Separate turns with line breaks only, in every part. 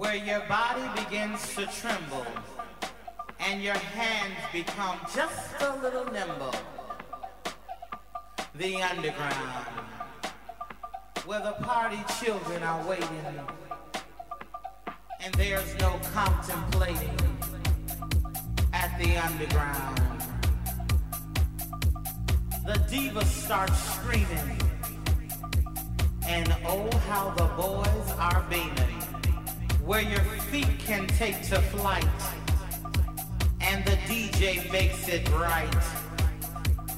where your body begins to tremble and your hands become just a little nimble. The underground, where the party children are waiting and there's no contemplating at the underground. The divas start screaming, and oh, how the boys are beaming where your feet can take to flight and the DJ makes it right.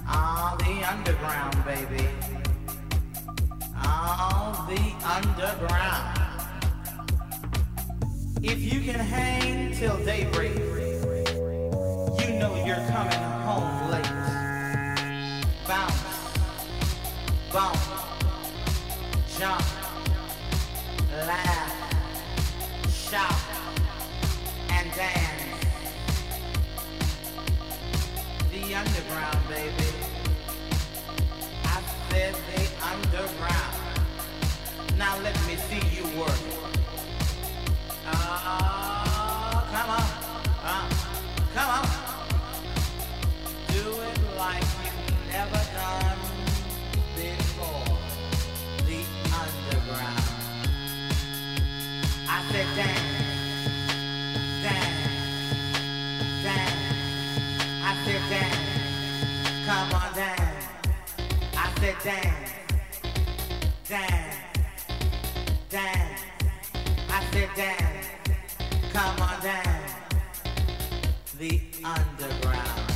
Ah, the underground, baby. Ah, the underground. If you can hang till daybreak, you know you're coming home late. Bounce, bump, jump, laugh shout and dance. The underground, baby. I said the underground. Now let me see you work. Ah, uh, come on, uh, come on. Do it like you've never done before. The underground. I said dance, come on dance. I said dance, dance, dance. I said dance, come on dance. The underground.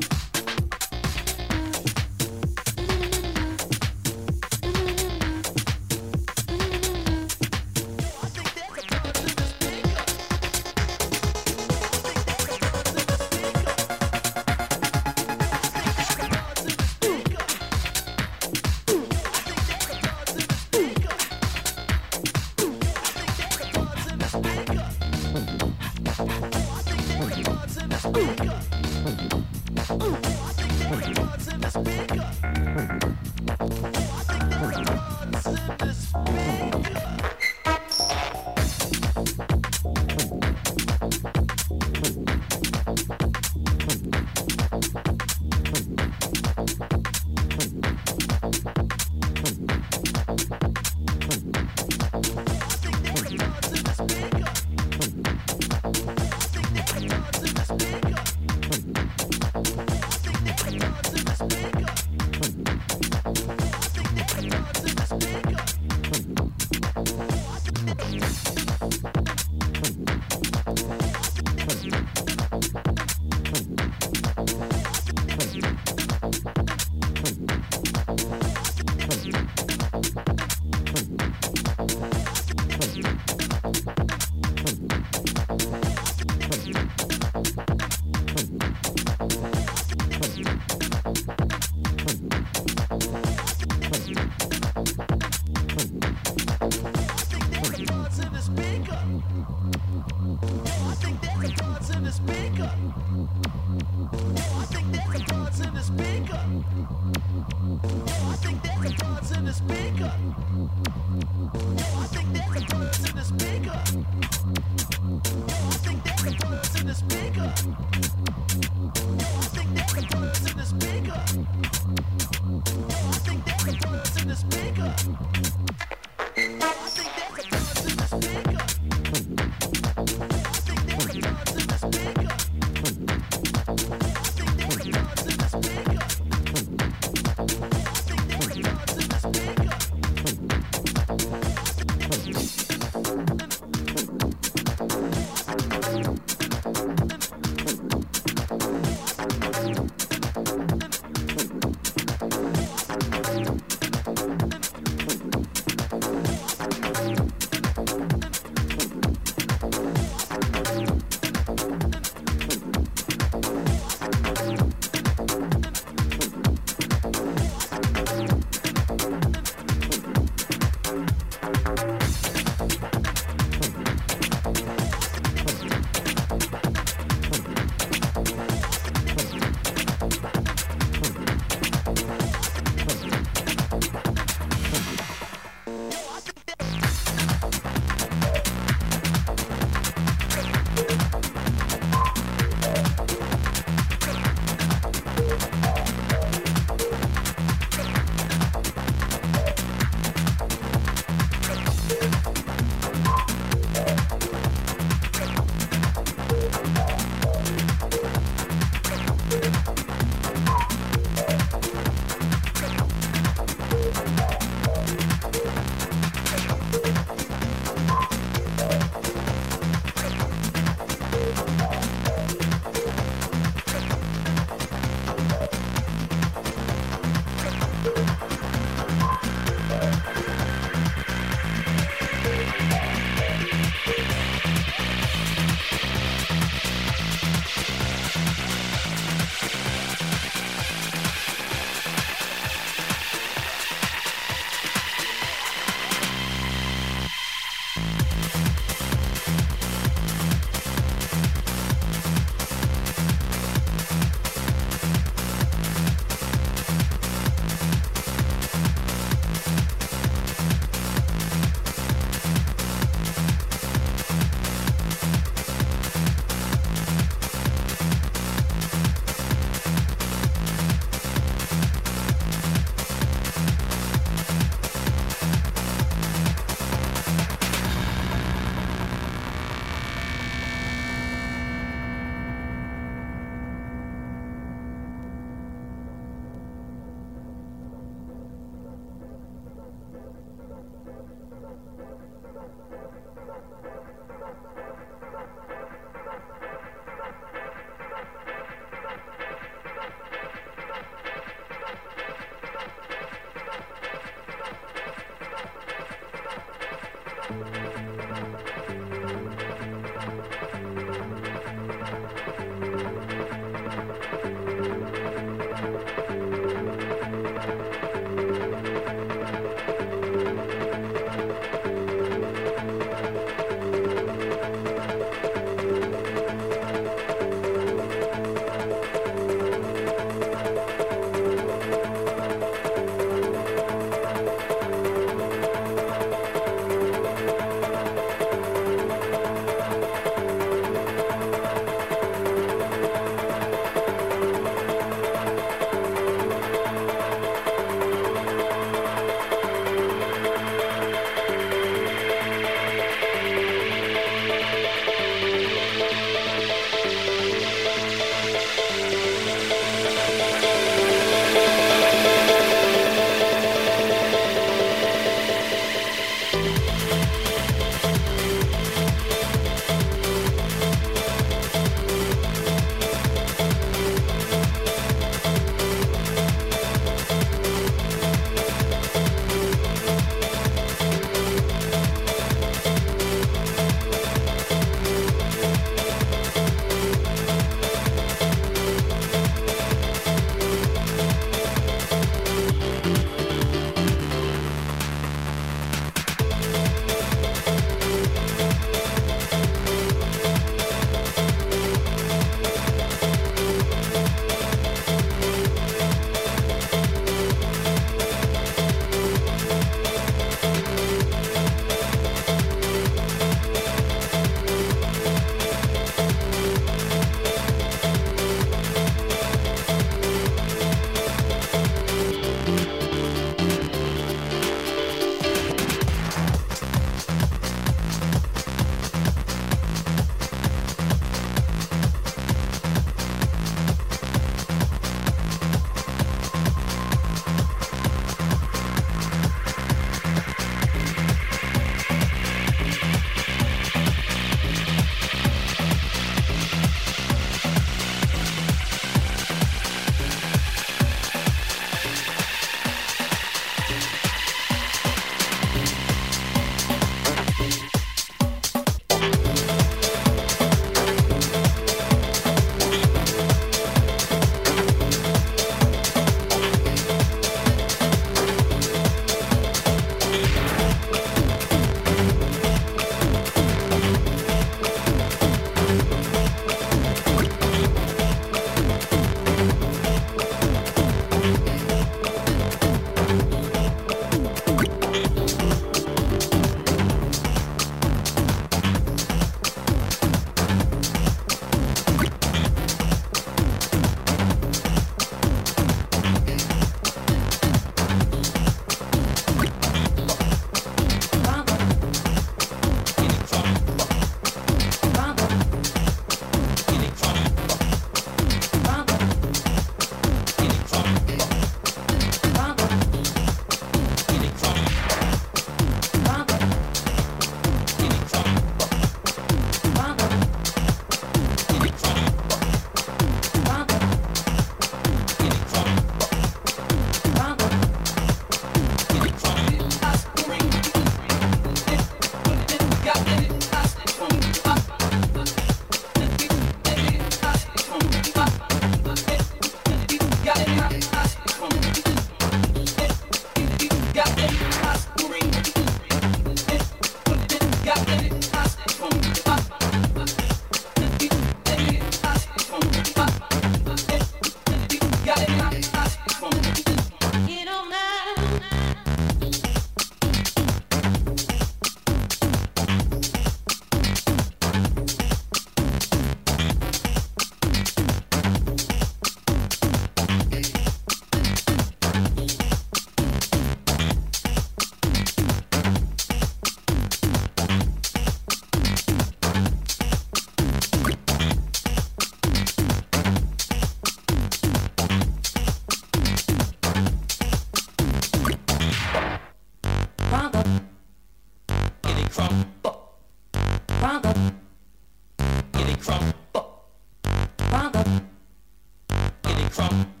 from.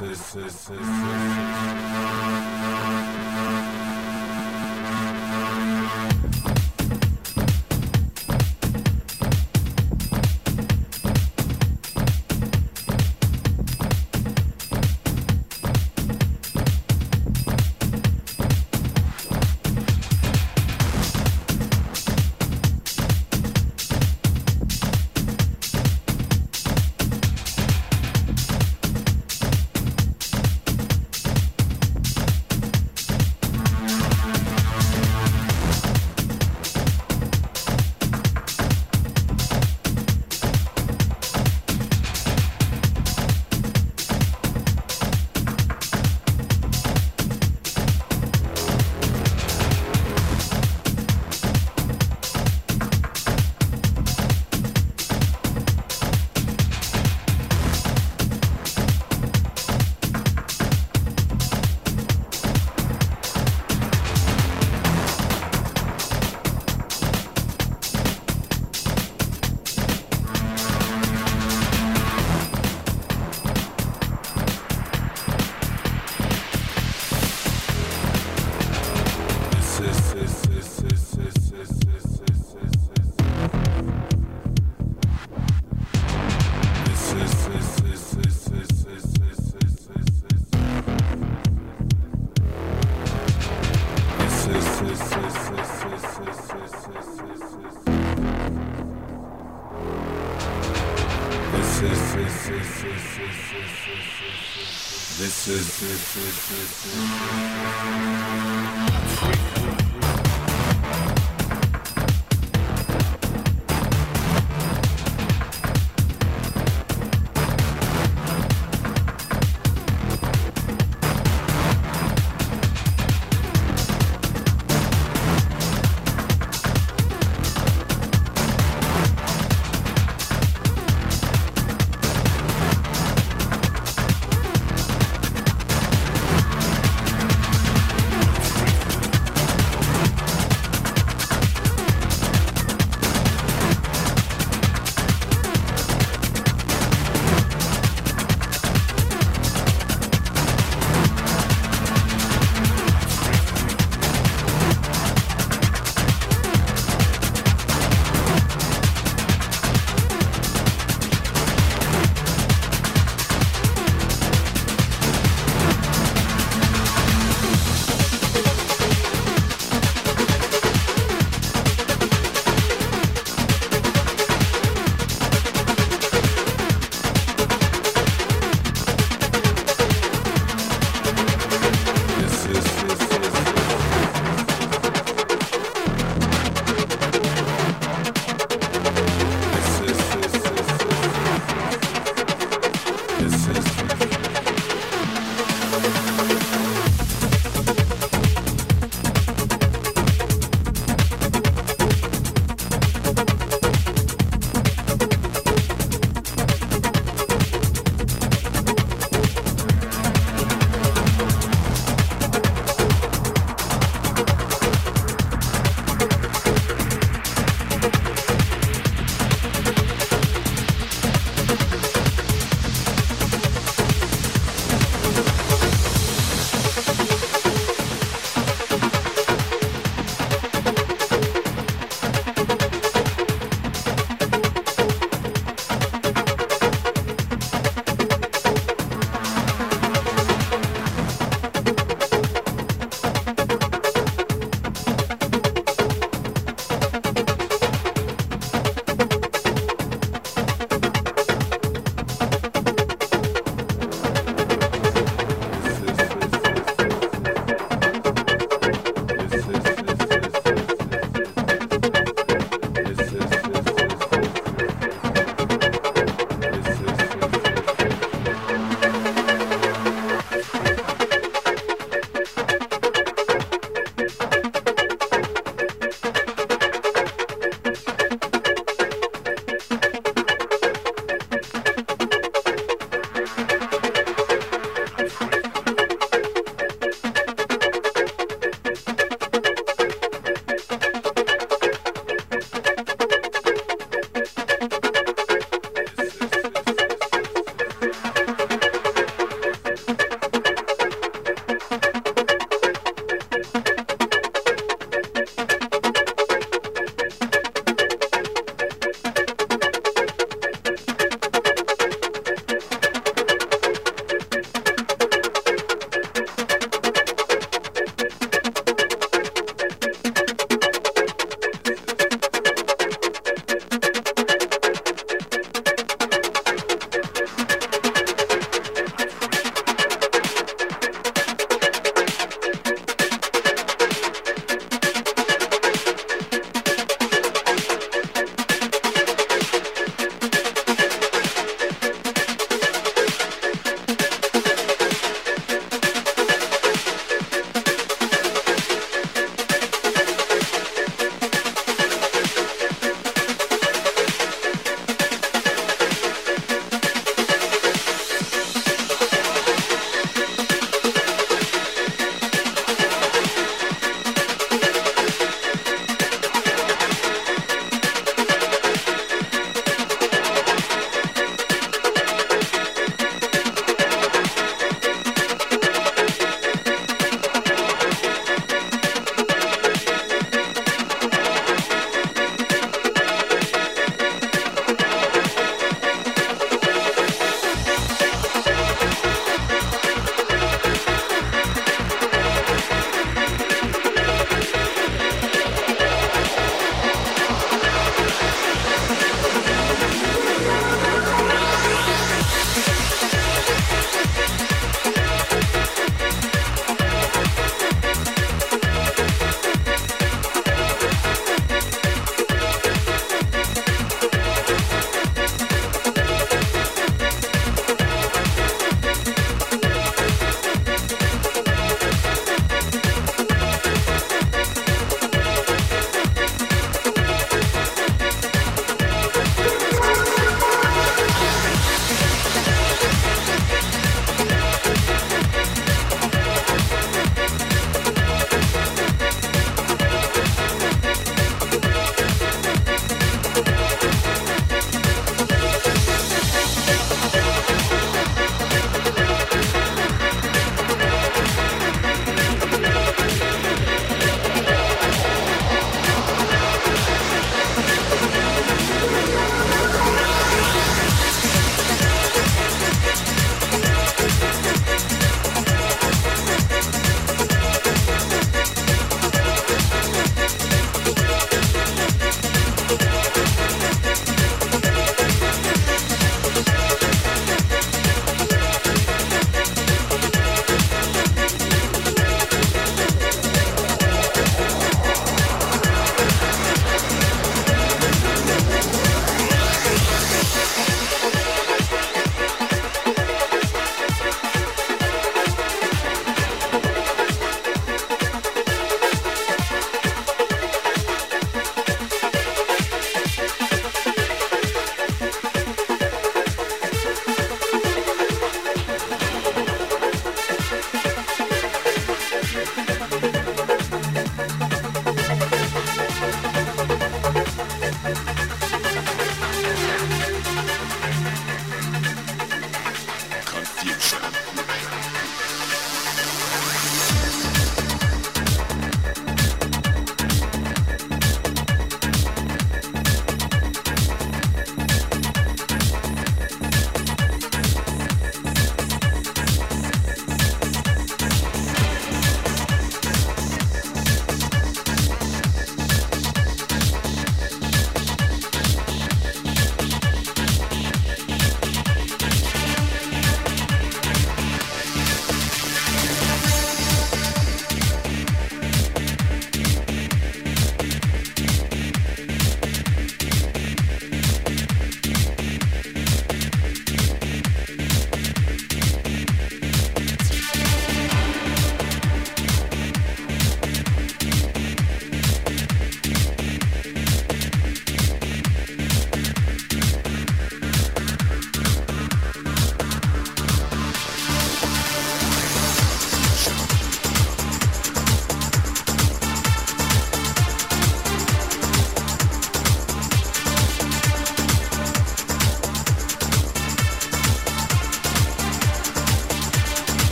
Freak